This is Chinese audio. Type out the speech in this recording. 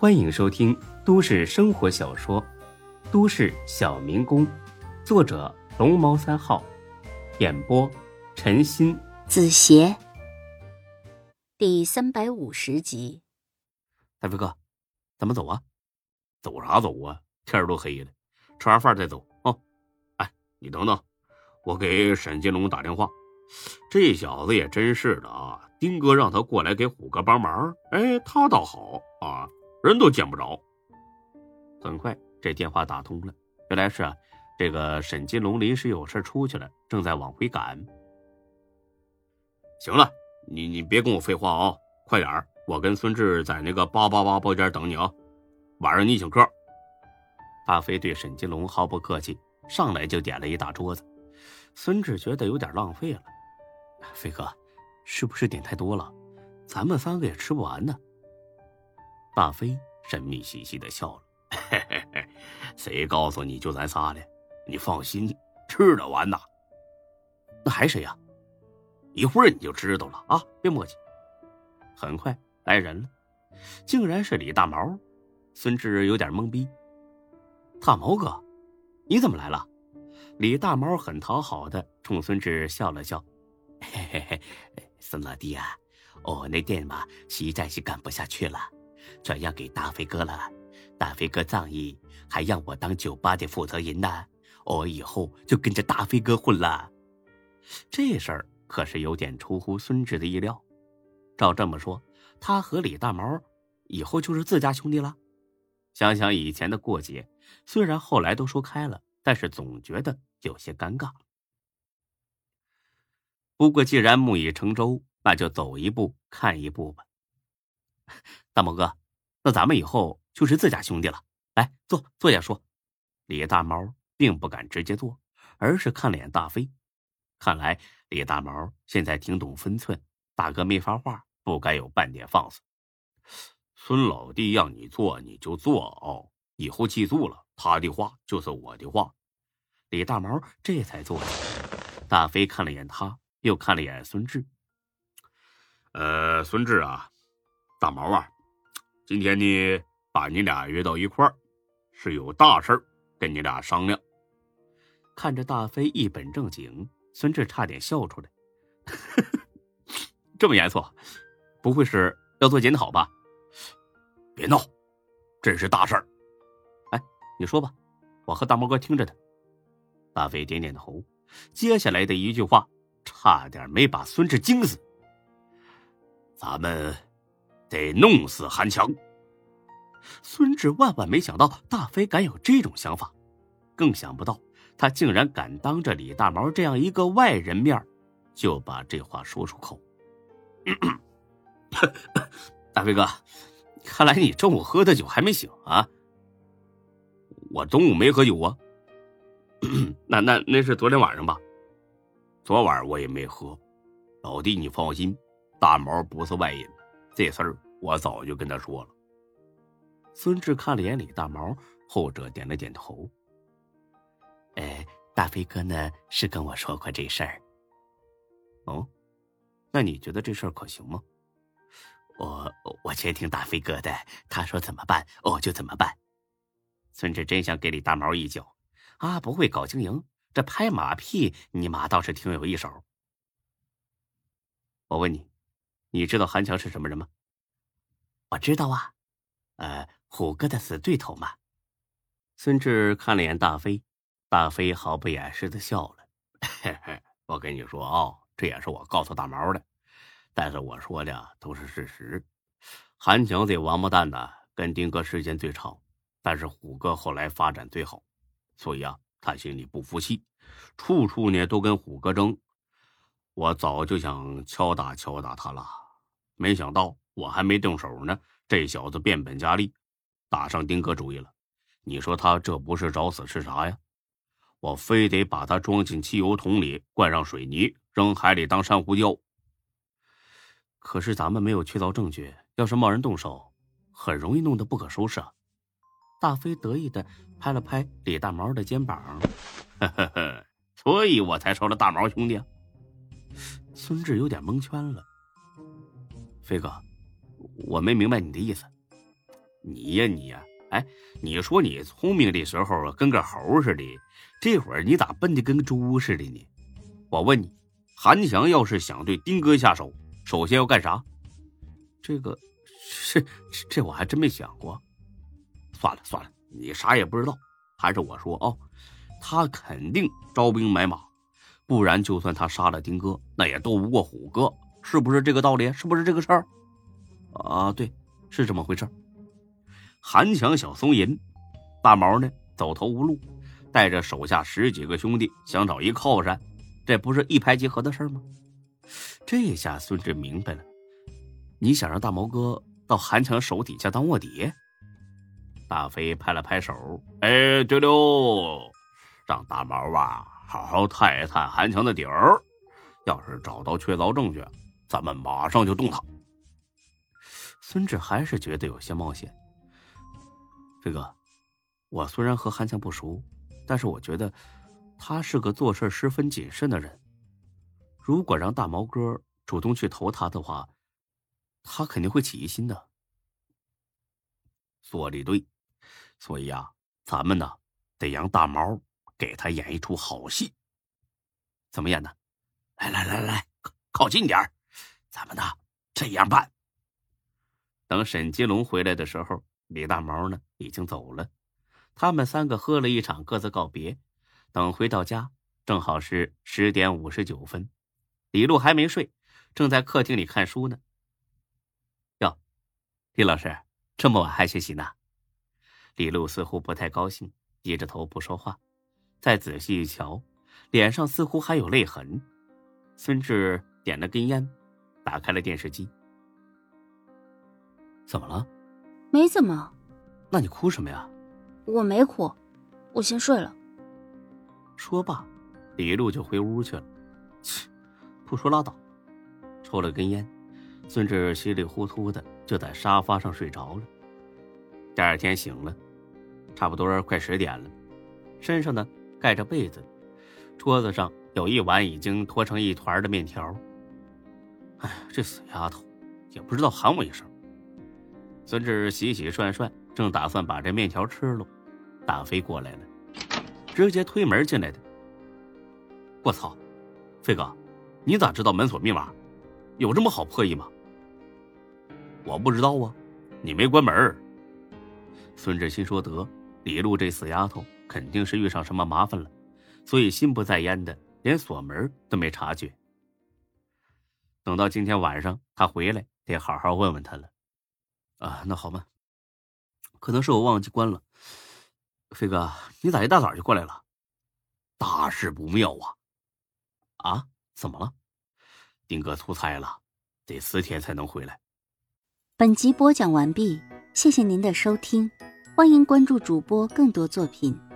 欢迎收听都市生活小说《都市小民工》，作者龙猫三号，演播陈鑫、子邪，第三百五十集。大飞哥，咱们走啊？走啥走啊？天都黑了，吃完饭再走啊！哎，你等等，我给沈金龙打电话。这小子也真是的啊！丁哥让他过来给虎哥帮忙，哎，他倒好啊，人都见不着。很快，这电话打通了，原来是啊，这个沈金龙临时有事出去了，正在往回赶。行了，你你别跟我废话啊，快点我跟孙志在那个八八八包间等你啊，晚上你请客。大飞对沈金龙毫不客气，上来就点了一大桌子。孙志觉得有点浪费了。飞哥，是不是点太多了？咱们三个也吃不完呢。大飞神秘兮兮的笑了：“嘿嘿嘿，谁告诉你就咱仨的？你放心，吃得完呐。那还谁呀？一会儿你就知道了啊！别磨叽。”很快来人了，竟然是李大毛。孙志有点懵逼：“大毛哥，你怎么来了？”李大毛很讨好的冲孙志笑了笑。嘿嘿嘿，孙老弟啊，我那店嘛实在是干不下去了，转让给大飞哥了。大飞哥仗义，还让我当酒吧的负责人呢。我以后就跟着大飞哥混了。这事儿可是有点出乎孙志的意料。照这么说，他和李大毛以后就是自家兄弟了。想想以前的过节，虽然后来都说开了，但是总觉得有些尴尬。不过，既然木已成舟，那就走一步看一步吧。大毛哥，那咱们以后就是自家兄弟了。来，坐坐下说。李大毛并不敢直接坐，而是看了眼大飞。看来李大毛现在挺懂分寸，大哥没发话，不该有半点放肆。孙老弟让你坐你就坐哦，以后记住了，他的话就是我的话。李大毛这才坐下。大飞看了眼他。又看了眼孙志，呃，孙志啊，大毛啊，今天呢把你俩约到一块儿，是有大事跟你俩商量。看着大飞一本正经，孙志差点笑出来。这么严肃，不会是要做检讨吧？别闹，这是大事儿。哎，你说吧，我和大毛哥听着呢。大飞点点头，接下来的一句话。差点没把孙志惊死。咱们得弄死韩强。孙志万万没想到大飞敢有这种想法，更想不到他竟然敢当着李大毛这样一个外人面就把这话说出口。大飞哥，看来你中午喝的酒还没醒啊？我中午没喝酒啊。那那那是昨天晚上吧？昨晚我也没喝，老弟你放心，大毛不是外人，这事儿我早就跟他说了。孙志看了眼李大毛，后者点了点头。哎，大飞哥呢是跟我说过这事儿。哦，那你觉得这事儿可行吗？我我全听大飞哥的，他说怎么办我就怎么办。孙志真想给李大毛一脚，啊，不会搞经营。这拍马屁，你妈倒是挺有一手。我问你，你知道韩强是什么人吗？我知道啊，呃，虎哥的死对头嘛。孙志看了眼大飞，大飞毫不掩饰的笑了。嘿嘿，我跟你说啊，这也是我告诉大毛的，但是我说的都是事实。韩强这王八蛋呢，跟丁哥时间最长，但是虎哥后来发展最好，所以啊。他心里不服气，处处呢都跟虎哥争。我早就想敲打敲打他了，没想到我还没动手呢，这小子变本加厉，打上丁哥主意了。你说他这不是找死是啥呀？我非得把他装进汽油桶里，灌上水泥，扔海里当珊瑚礁。可是咱们没有确凿证据，要是贸然动手，很容易弄得不可收拾啊。大飞得意的拍了拍李大毛的肩膀，呵呵呵，所以我才收了大毛兄弟。孙志有点蒙圈了。飞哥，我没明白你的意思。你呀你呀，哎，你说你聪明的时候跟个猴似的，这会儿你咋笨的跟猪似的呢？我问你，韩强要是想对丁哥下手，首先要干啥？这个，这这我还真没想过。算了算了，你啥也不知道，还是我说啊，他肯定招兵买马，不然就算他杀了丁哥，那也斗不过虎哥，是不是这个道理？是不是这个事儿？啊，对，是这么回事。韩强小松银，大毛呢走投无路，带着手下十几个兄弟想找一靠山，这不是一拍即合的事吗？这下孙志明白了，你想让大毛哥到韩强手底下当卧底？大飞拍了拍手，哎，对喽，让大毛啊好好探一探韩强的底儿，要是找到确凿证据，咱们马上就动他。孙志还是觉得有些冒险。飞哥，我虽然和韩强不熟，但是我觉得他是个做事十分谨慎的人。如果让大毛哥主动去投他的话，他肯定会起疑心的。说的对。所以啊，咱们呢得让大毛给他演一出好戏。怎么演呢？来来来来，靠近点咱们呢这样办。等沈金龙回来的时候，李大毛呢已经走了。他们三个喝了一场，各自告别。等回到家，正好是十点五十九分。李璐还没睡，正在客厅里看书呢。哟，李老师，这么晚还学习呢？李璐似乎不太高兴，低着头不说话。再仔细一瞧，脸上似乎还有泪痕。孙志点了根烟，打开了电视机。怎么了？没怎么。那你哭什么呀？我没哭，我先睡了。说罢，李璐就回屋去了。切，不说拉倒。抽了根烟，孙志稀里糊涂的就在沙发上睡着了。第二天醒了。差不多快十点了，身上呢盖着被子，桌子上有一碗已经拖成一团的面条。哎，这死丫头，也不知道喊我一声。孙志洗洗涮涮，正打算把这面条吃了，大飞过来了，直接推门进来的。我操，飞哥，你咋知道门锁密码？有这么好破译吗？我不知道啊，你没关门。孙志心说得。李璐这死丫头肯定是遇上什么麻烦了，所以心不在焉的，连锁门都没察觉。等到今天晚上他回来，得好好问问他了。啊，那好吧，可能是我忘记关了。飞哥，你咋一大早就过来了？大事不妙啊！啊？怎么了？丁哥出差了，得四天才能回来。本集播讲完毕，谢谢您的收听。欢迎关注主播更多作品。